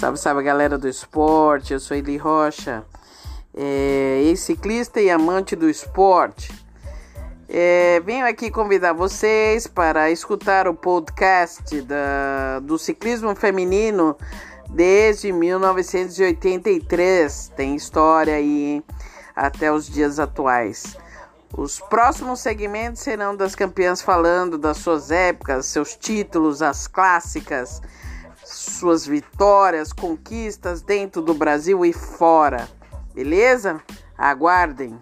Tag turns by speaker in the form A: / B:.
A: Salve, salve galera do esporte, eu sou Eli Rocha, é, ex-ciclista e amante do esporte. É, venho aqui convidar vocês para escutar o podcast da, do ciclismo feminino desde 1983. Tem história aí até os dias atuais. Os próximos segmentos serão das campeãs falando das suas épocas, seus títulos, as clássicas suas vitórias, conquistas dentro do Brasil e fora. Beleza? Aguardem!